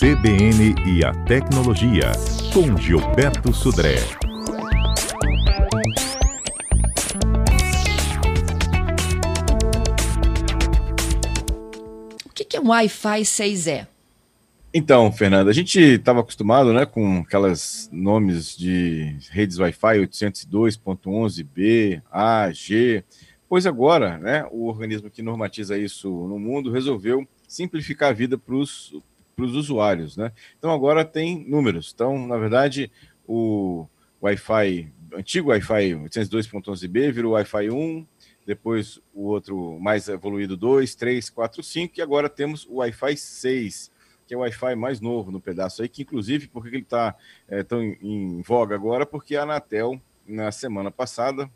CBN e a Tecnologia, com Gilberto Sudré. O que é um Wi-Fi 6E? Então, Fernanda, a gente estava acostumado né, com aqueles nomes de redes Wi-Fi 802.11b, A, G, pois agora né, o organismo que normatiza isso no mundo resolveu simplificar a vida para os usuários. Né? Então agora tem números. Então, na verdade, o Wi-Fi, antigo Wi-Fi 802.11b virou Wi-Fi 1, depois o outro mais evoluído 2, 3, 4, 5, e agora temos o Wi-Fi 6 que é o Wi-Fi mais novo no pedaço aí, que inclusive, por que ele está é, tão em, em, voga agora? Porque a Anatel, na semana passada,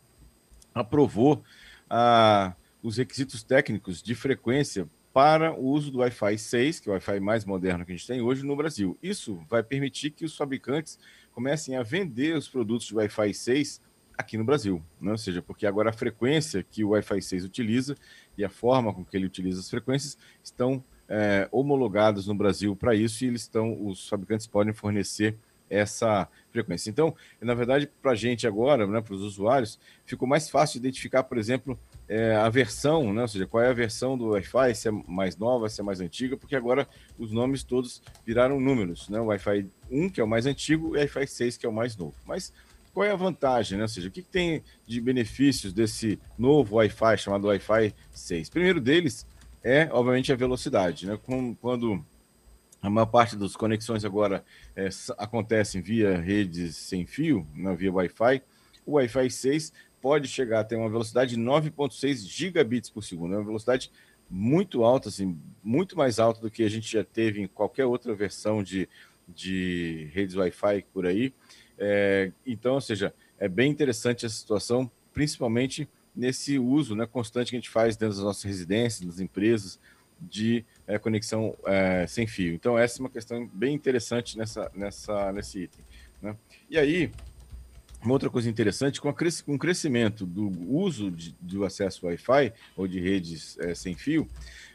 aprovou a, os requisitos técnicos de frequência para o uso do Wi-Fi 6, que é o Wi-Fi mais moderno que a gente tem hoje no Brasil. Isso vai permitir que os fabricantes comecem a vender os produtos de Wi-Fi 6 aqui no Brasil, né? ou seja, porque agora a frequência que o Wi-Fi 6 utiliza e a forma com que ele utiliza as frequências estão é, no Brasil para isso e eles estão, os fabricantes podem fornecer essa frequência. Então, na verdade, para a gente agora, né, para os usuários, ficou mais fácil identificar, por exemplo, é, a versão, né, ou seja, qual é a versão do Wi-Fi, se é mais nova, se é mais antiga, porque agora os nomes todos viraram números, né? O Wi-Fi 1, que é o mais antigo, e o Wi-Fi 6, que é o mais novo. Mas qual é a vantagem, né? Ou seja, o que, que tem de benefícios desse novo Wi-Fi chamado Wi-Fi 6? Primeiro deles é, obviamente, a velocidade. Né? Quando a maior parte das conexões agora é, acontecem via redes sem fio, né, via Wi-Fi, o Wi-Fi 6 pode chegar a ter uma velocidade de 9,6 gigabits por segundo. É uma velocidade muito alta, assim, muito mais alta do que a gente já teve em qualquer outra versão de, de redes Wi-Fi por aí. É, então, ou seja, é bem interessante essa situação, principalmente nesse uso né, constante que a gente faz dentro das nossas residências, das empresas, de é, conexão é, sem fio. Então, essa é uma questão bem interessante nessa, nessa, nesse item. Né? E aí, uma outra coisa interessante, com, com o crescimento do uso de, do acesso Wi-Fi ou de redes é, sem fio,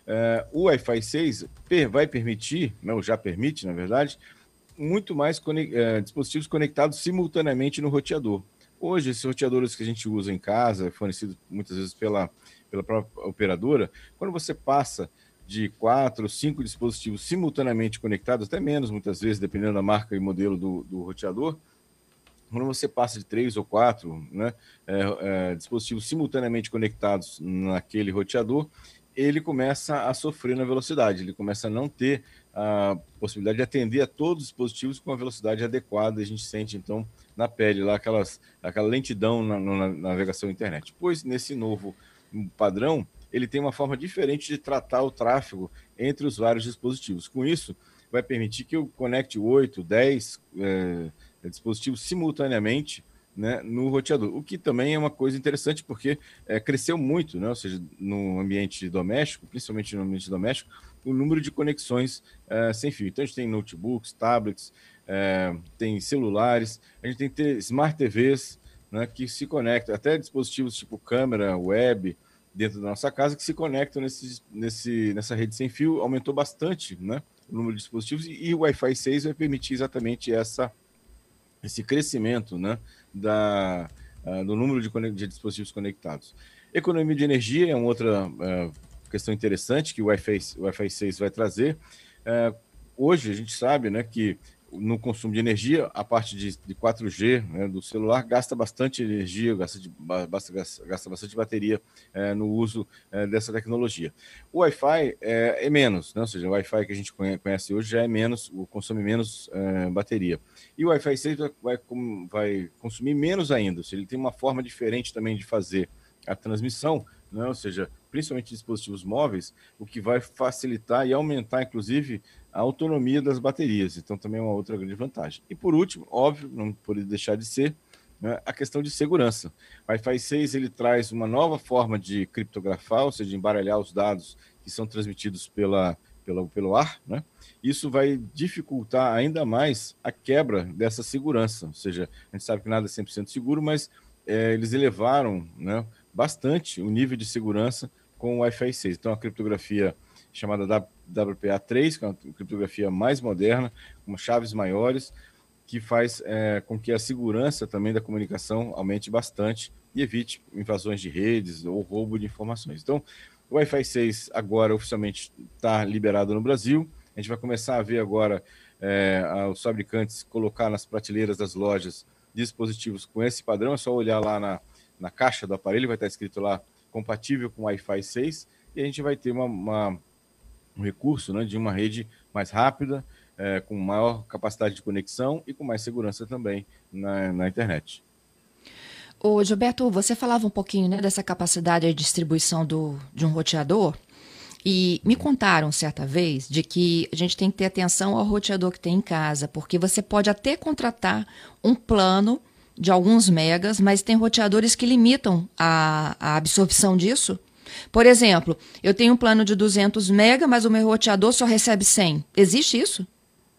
é, o Wi-Fi 6 per, vai permitir, não, né, já permite, na verdade, muito mais é, dispositivos conectados simultaneamente no roteador. Hoje, esses roteadores que a gente usa em casa, fornecidos muitas vezes pela, pela própria operadora, quando você passa de quatro, cinco dispositivos simultaneamente conectados, até menos muitas vezes, dependendo da marca e modelo do, do roteador, quando você passa de três ou quatro né, é, é, dispositivos simultaneamente conectados naquele roteador, ele começa a sofrer na velocidade, ele começa a não ter a possibilidade de atender a todos os dispositivos com a velocidade adequada. A gente sente, então, na pele lá aquelas, aquela lentidão na, na, na navegação internet. Pois nesse novo padrão, ele tem uma forma diferente de tratar o tráfego entre os vários dispositivos. Com isso, vai permitir que eu conecte 8, 10 é, dispositivos simultaneamente né, no roteador, o que também é uma coisa interessante porque é, cresceu muito, né, ou seja, no ambiente doméstico, principalmente no ambiente doméstico, o número de conexões é, sem fio. Então a gente tem notebooks, tablets, é, tem celulares, a gente tem smart TVs né, que se conectam, até dispositivos tipo câmera, web, dentro da nossa casa, que se conectam nesse, nesse, nessa rede sem fio, aumentou bastante né, o número de dispositivos e, e o Wi-Fi 6 vai permitir exatamente essa, esse crescimento né, da, uh, do número de, de, dispositivos conectados. Economia de energia é uma outra uh, questão interessante que o Wi-Fi, o Wi-Fi 6 vai trazer. Uh, hoje a gente sabe né, que no consumo de energia, a parte de, de 4G né, do celular gasta bastante energia, gasta, de, gasta bastante bateria é, no uso é, dessa tecnologia. O Wi-Fi é, é, menos, né, ou seja, o Wi-Fi que a gente conhece hoje já é menos, consome menos é, bateria. E o Wi-Fi 6 vai, vai consumir menos ainda, ou seja, ele tem uma forma diferente também de fazer a transmissão, né, ou seja, principalmente dispositivos móveis, o que vai facilitar e aumentar, inclusive, a autonomia das baterias. Então, também é uma outra grande vantagem. E por último, óbvio, não pode deixar de ser, né, a questão de segurança. O Wi-Fi 6 ele traz uma nova forma de criptografar, ou seja, de embaralhar os dados que são transmitidos pela, pela, pelo ar. Né? Isso vai dificultar ainda mais a quebra dessa segurança. Ou seja, a gente sabe que nada é 100% seguro, mas é, eles elevaram né, bastante o nível de segurança com o Wi-Fi 6. Então, a criptografia chamada WPA3, que é uma criptografia mais moderna, com chaves maiores, que faz é, com que a segurança também da comunicação aumente bastante e evite invasões de redes ou roubo de informações. Então, o Wi-Fi 6 agora oficialmente está liberado no Brasil. A gente vai começar a ver agora é, os fabricantes colocar nas prateleiras das lojas dispositivos com esse padrão. É só olhar lá na, na caixa do aparelho, vai estar escrito lá compatível com Wi-Fi 6 e a gente vai ter uma, uma um recurso né, de uma rede mais rápida, é, com maior capacidade de conexão e com mais segurança também na, na internet. Ô, Gilberto, você falava um pouquinho né, dessa capacidade de distribuição do, de um roteador. E me contaram certa vez de que a gente tem que ter atenção ao roteador que tem em casa, porque você pode até contratar um plano de alguns megas, mas tem roteadores que limitam a, a absorção disso. Por exemplo, eu tenho um plano de 200 mega, mas o meu roteador só recebe 100. Existe isso?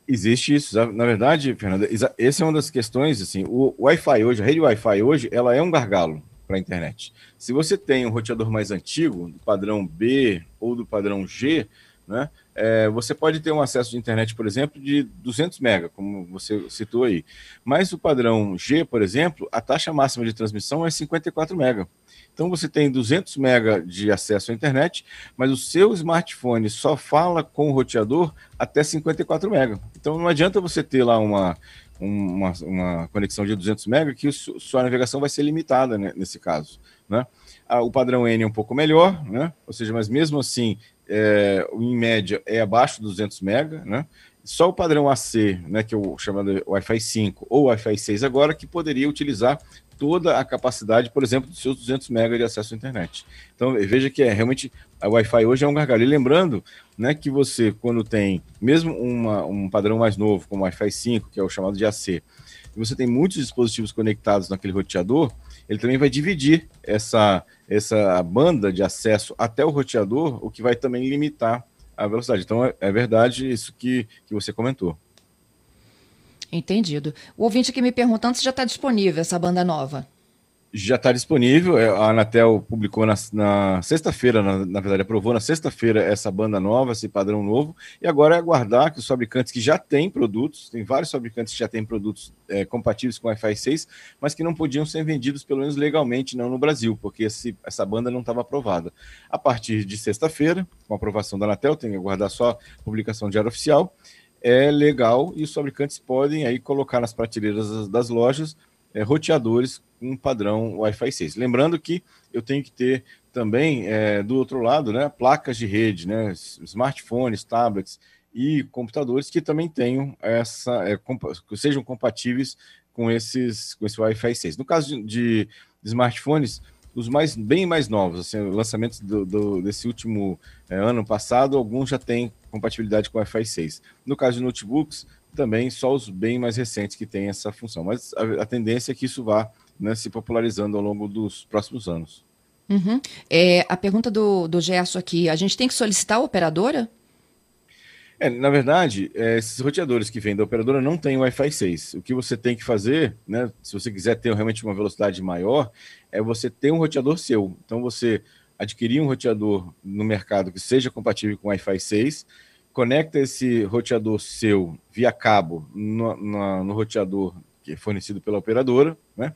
Existe isso. Na verdade, Fernanda, essa é uma das questões, assim, o Wi-Fi hoje, a rede Wi-Fi hoje, ela é um gargalo para a internet. Se você tem um roteador mais antigo, do padrão B ou do padrão G, né, é, você pode ter um acesso de internet, por exemplo, de 200 mega, como você citou aí. Mas o padrão G, por exemplo, a taxa máxima de transmissão é 54 mega. Então você tem 200 MB de acesso à internet, mas o seu smartphone só fala com o roteador até 54 MB. Então não adianta você ter lá uma, uma, uma conexão de 200 MB que sua navegação vai ser limitada né, nesse caso. Né? o padrão N é um pouco melhor, né? ou seja, mas mesmo assim, é, em média, é abaixo de 200 MB, né? Só o padrão AC, né, que é o chamado Wi-Fi 5 ou Wi-Fi 6 agora, que poderia utilizar toda a capacidade, por exemplo, dos seus 200 MB de acesso à internet. Então, veja que é realmente a Wi-Fi hoje é um gargalo. E lembrando né, que você, quando tem mesmo uma, um padrão mais novo, como o Wi-Fi 5, que é o chamado de AC, e você tem muitos dispositivos conectados naquele roteador, ele também vai dividir essa, essa banda de acesso até o roteador, o que vai também limitar a velocidade. Então, é, é verdade isso que, que você comentou. Entendido. O ouvinte aqui me perguntando se já está disponível essa banda nova. Já está disponível. É, a Anatel publicou na, na sexta-feira, na, na, verdade, aprovou na sexta-feira essa banda nova, esse padrão novo. E agora é aguardar que os fabricantes que já têm produtos, tem vários fabricantes que já têm produtos é, compatíveis com Wi-Fi 6, mas que não podiam ser vendidos, pelo menos legalmente, não no Brasil, porque esse, essa banda não estava aprovada. A partir de sexta-feira, com a aprovação da Anatel, tem que aguardar só a publicação de diário oficial é legal e os fabricantes podem aí colocar nas prateleiras das lojas é, roteadores com padrão Wi-Fi 6. Lembrando que eu tenho que ter também é, do outro lado, né, placas de rede, né, smartphones, tablets e computadores que também tenham essa, é, comp sejam compatíveis com esses com esse Wi-Fi 6. No caso de, de smartphones, os mais bem mais novos, assim, lançamentos do, do, desse último é, ano passado, alguns já têm compatibilidade com Wi-Fi 6. No caso de notebooks, também só os bem mais recentes que têm essa função. Mas a, a tendência é que isso vá né, se popularizando ao longo dos próximos anos. Uhum. É, a pergunta do, do Gerson aqui, a gente tem que solicitar a operadora? É, na verdade, é, esses roteadores que vêm da operadora não têm Wi-Fi 6. O que você tem que fazer, né, se você quiser ter realmente uma velocidade maior, é você ter um roteador seu. Então, você adquirir um roteador no mercado que seja compatível com Wi-Fi 6, conecta esse roteador seu via cabo no, no, no roteador que é fornecido pela operadora, né?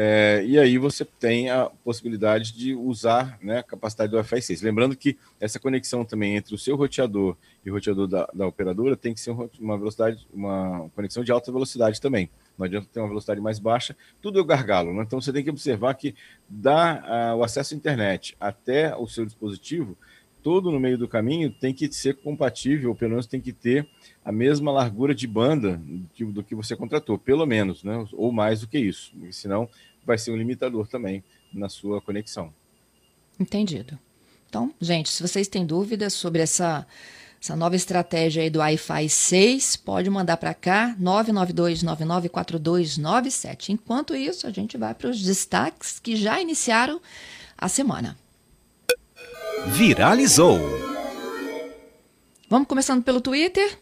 É, e aí você tem a possibilidade de usar né, a capacidade do Wi-Fi 6. Lembrando que essa conexão também entre o seu roteador e o roteador da, da operadora tem que ser uma velocidade, uma conexão de alta velocidade também. Não adianta ter uma velocidade mais baixa, tudo é gargalo. Né? Então você tem que observar que dá uh, o acesso à internet até o seu dispositivo, todo no meio do caminho tem que ser compatível, ou pelo menos tem que ter a mesma largura de banda do que, você contratou, pelo menos, né? ou mais do que isso. Senão vai ser um limitador também na sua conexão. Entendido. Então, gente, se vocês têm dúvidas sobre essa, essa nova estratégia aí do Wi-Fi 6, pode mandar para cá, 992994297. Enquanto isso, a gente vai para os destaques que já iniciaram a semana. Viralizou. Vamos começando pelo Twitter?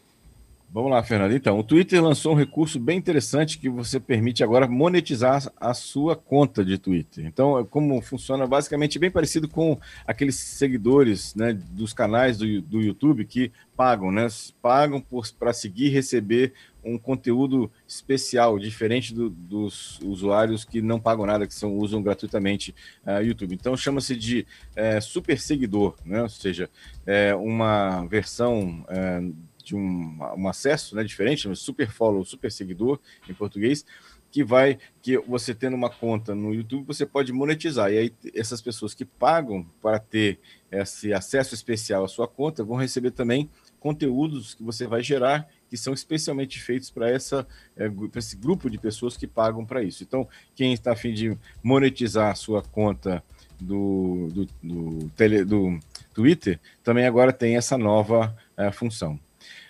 Vamos lá, Fernando. Então, o Twitter lançou um recurso bem interessante que você permite agora monetizar a sua conta de Twitter. Então, como funciona basicamente bem parecido com aqueles seguidores né, dos canais do, do YouTube que pagam, né? Pagam para seguir e receber um conteúdo especial, diferente do, dos usuários que não pagam nada, que são, usam gratuitamente uh, YouTube. Então, chama-se de uh, super seguidor, né? Ou seja, é uma versão. Uh, de um, um acesso né, diferente, Super Follow, Super Seguidor em português, que vai, que você tendo uma conta no YouTube, você pode monetizar. E aí essas pessoas que pagam para ter esse acesso especial à sua conta vão receber também conteúdos que você vai gerar que são especialmente feitos para essa é, esse grupo de pessoas que pagam para isso. Então, quem está a fim de monetizar a sua conta do, do, do, tele, do Twitter, também agora tem essa nova é, função.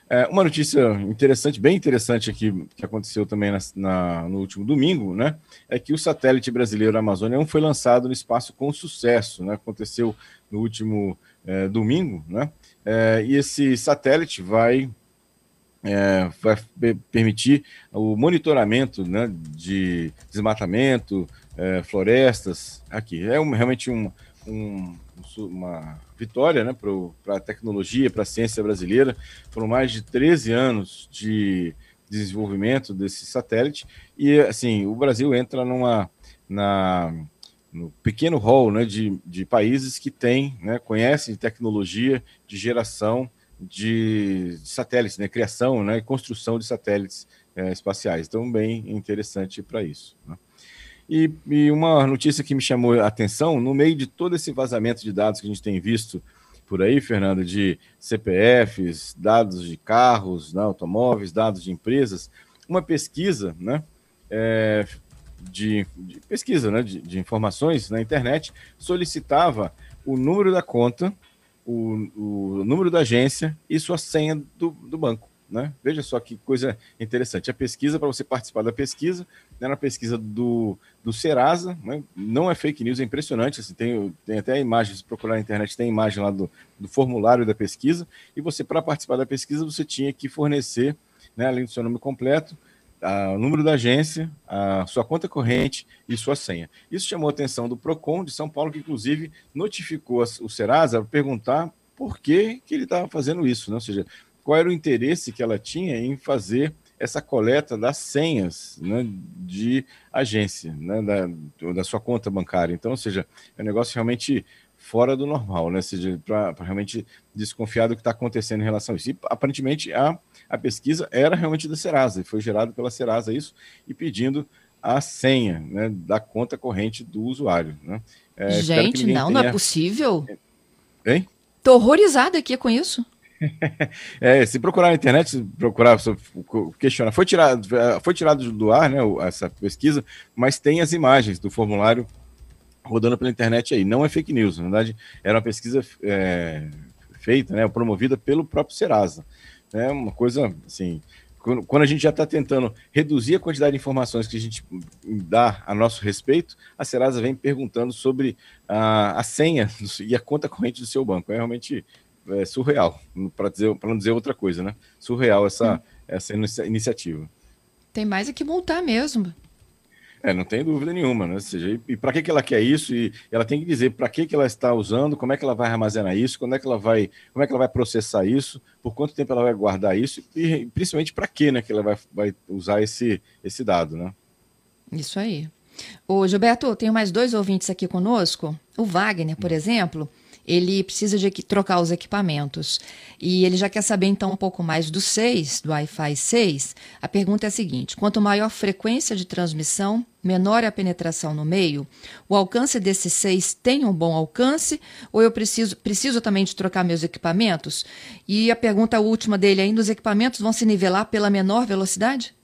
É, uma notícia interessante, bem interessante aqui, que aconteceu também na, na, no último domingo, né? É que o satélite brasileiro Amazônia 1 foi lançado no espaço com sucesso, né? Aconteceu no último é, domingo, né? É, e esse satélite vai, é, vai permitir o monitoramento né, de desmatamento, é, florestas aqui. É um, realmente um, um, uma vitória né, para a tecnologia, para a ciência brasileira. Foram mais de 13 anos de desenvolvimento desse satélite e assim o Brasil entra numa na no pequeno rol né, de, de países que têm, né, conhecem tecnologia de geração de, satélites, né, criação né, e construção de satélites é, espaciais. Então, bem interessante para isso. Né? E, e, uma notícia que me chamou a atenção, no meio de todo esse vazamento de dados que a gente tem visto por aí, Fernando, de CPFs, dados de carros, né, automóveis, dados de empresas, uma pesquisa, né, é, de, de, pesquisa, né, de, de, informações na internet, solicitava o número da conta, o, o número da agência e sua senha do, do banco. Né? Veja só que coisa interessante. A pesquisa, para você participar da pesquisa, né, na pesquisa do, do Serasa, né, não é fake news, é impressionante. Assim, tem, tem até imagens, se procurar na internet, tem imagem lá do, do formulário da pesquisa. E você, para participar da pesquisa, você tinha que fornecer, né, além do seu nome completo, a, o número da agência, a sua conta corrente e sua senha. Isso chamou a atenção do PROCON de São Paulo, que inclusive notificou o Serasa para perguntar por que, que ele estava fazendo isso, né? ou seja, qual era o interesse que ela tinha em fazer essa coleta das senhas né, de agência, né, da, da sua conta bancária. Então, ou seja, é um negócio realmente fora do normal, né? para realmente desconfiar do que está acontecendo em relação a isso. E, aparentemente, a, a pesquisa era realmente da Serasa, e foi gerado pela Serasa isso, e pedindo a senha né, da conta corrente do usuário. Né? É, Gente, não, tenha... não é possível. Hein? Estou horrorizada aqui com isso. é, se procurar na internet, procurar, questionar, foi tirado, foi tirado do ar, né, essa pesquisa, mas tem as imagens do formulário rodando pela internet aí. Não é fake news, na verdade, era uma pesquisa é, feita, né, promovida pelo próprio Serasa. É uma coisa, assim, quando a gente já está tentando reduzir a quantidade de informações que a gente dá a nosso respeito, a Serasa vem perguntando sobre a, a senha e a conta corrente do seu banco. É realmente é surreal, para dizer, não dizer outra coisa, né? Surreal essa, hum. essa iniciativa. Tem mais é que multar mesmo. É, não tem dúvida nenhuma, né? Ou seja, e, e para que, que ela quer isso? E ela tem que dizer para que, que ela está usando, como é que ela vai armazenar isso, quando é que ela vai, como é que ela vai processar isso, por quanto tempo ela vai guardar isso e principalmente para que, né, que ela vai, vai usar esse, esse dado, né? Isso aí. Ô, Gilberto, tenho mais dois ouvintes aqui conosco. O Wagner, por hum. exemplo, ele precisa de trocar os equipamentos. E ele já quer saber então um pouco mais do 6, do Wi-Fi 6. A pergunta é a seguinte: quanto maior a frequência de transmissão, menor é a penetração no meio, o alcance desse 6 tem um bom alcance ou eu preciso, preciso também de trocar meus equipamentos? E a pergunta última dele ainda, os equipamentos vão se nivelar pela menor velocidade?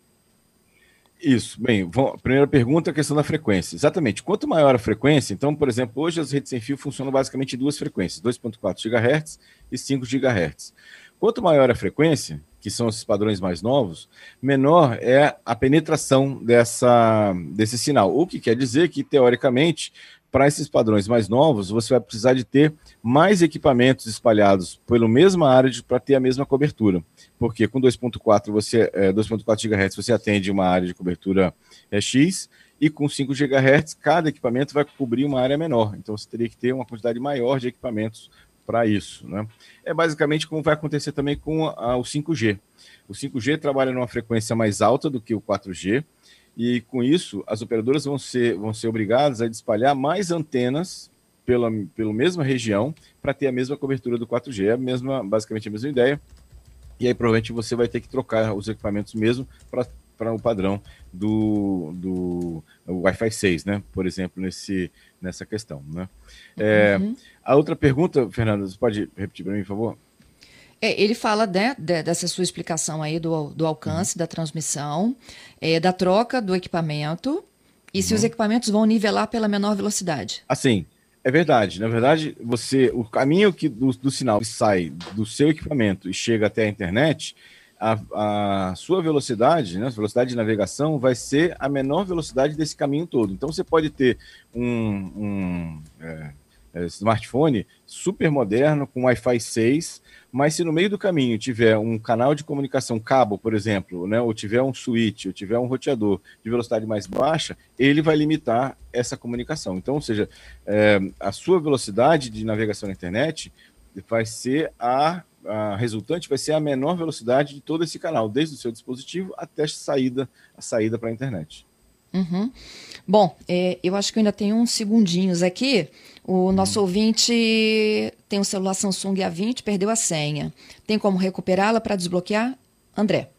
Isso, bem, a primeira pergunta é a questão da frequência. Exatamente, quanto maior a frequência, então, por exemplo, hoje as redes sem fio funcionam basicamente em duas frequências, 2.4 GHz e 5 GHz. Quanto maior a frequência, que são esses padrões mais novos, menor é a penetração dessa, desse sinal, o que quer dizer que, teoricamente, para esses padrões mais novos, você vai precisar de ter mais equipamentos espalhados pela mesma área para ter a mesma cobertura. Porque com 2.4 você é, 2.4 GHz você atende uma área de cobertura é, X e com 5 GHz cada equipamento vai cobrir uma área menor. Então você teria que ter uma quantidade maior de equipamentos para isso. Né? É basicamente como vai acontecer também com a, o 5G. O 5G trabalha numa frequência mais alta do que o 4G, e com isso as operadoras vão ser, vão ser obrigadas a espalhar mais antenas pela, pela mesma região para ter a mesma cobertura do 4G. É a mesma, basicamente a mesma ideia. E aí provavelmente você vai ter que trocar os equipamentos mesmo para o padrão do, do Wi-Fi 6, né? Por exemplo, nesse, nessa questão. Né? É, uhum. A outra pergunta, Fernanda, você pode repetir para mim, por favor? É, ele fala né, dessa sua explicação aí do, do alcance uhum. da transmissão, é, da troca do equipamento e uhum. se os equipamentos vão nivelar pela menor velocidade. Assim, é verdade. Na verdade, você, o caminho que do, do sinal que sai do seu equipamento e chega até a internet, a, a, sua velocidade, né, a velocidade de navegação, vai ser a menor velocidade desse caminho todo. Então, você pode ter um, um é, é, smartphone super moderno, com Wi-Fi 6, mas se no meio do caminho tiver um canal de comunicação cabo, por exemplo, né, ou tiver um switch, ou tiver um roteador de velocidade mais baixa, ele vai limitar essa comunicação. Então, ou seja, é, a sua velocidade de navegação na internet vai ser a, a, resultante vai ser a menor velocidade de todo esse canal, desde o seu dispositivo até a saída, a saída para a internet. Uhum. Bom, é, eu acho que eu ainda tenho uns segundinhos aqui. O nosso hum. ouvinte tem um celular Samsung A20, perdeu a senha. Tem como recuperá-la para desbloquear? André.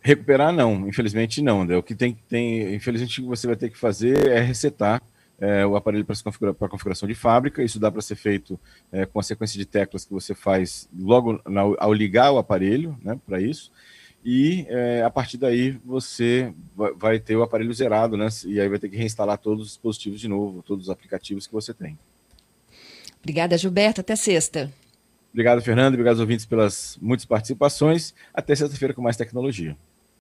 Recuperar não, infelizmente não, André. O que tem, tem infelizmente, o que você vai ter que fazer é resetar é, o aparelho para configura, configuração de fábrica. Isso dá para ser feito é, com a sequência de teclas que você faz logo na, ao ligar o aparelho, né, para isso e é, a partir daí você vai ter o aparelho zerado, né? E aí vai ter que reinstalar todos os dispositivos de novo, todos os aplicativos que você tem. Obrigada, Gilberto. Até sexta. Obrigado, Fernando. Obrigado aos ouvintes pelas muitas participações. Até sexta-feira com mais tecnologia.